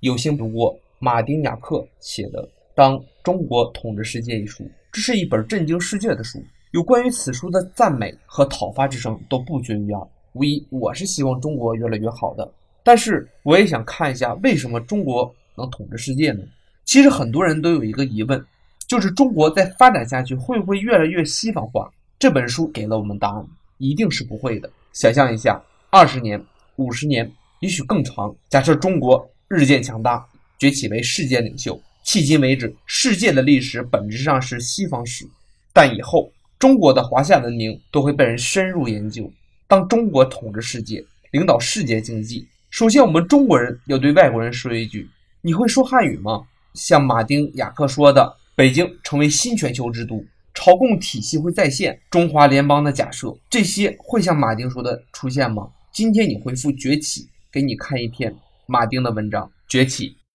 有幸读过马丁·雅克写的《当中国统治世界》一书，这是一本震惊世界的书。有关于此书的赞美和讨伐之声都不绝于耳。无疑，我是希望中国越来越好的，但是我也想看一下为什么中国能统治世界呢？其实很多人都有一个疑问，就是中国再发展下去会不会越来越西方化？这本书给了我们答案，一定是不会的。想象一下，二十年、五十年，也许更长，假设中国。日渐强大，崛起为世界领袖。迄今为止，世界的历史本质上是西方史，但以后中国的华夏文明都会被人深入研究。当中国统治世界，领导世界经济，首先我们中国人要对外国人说一句：“你会说汉语吗？”像马丁·雅克说的，“北京成为新全球之都，朝贡体系会再现，中华联邦的假设，这些会像马丁说的出现吗？”今天你回复“崛起”，给你看一篇。马丁的文章崛起。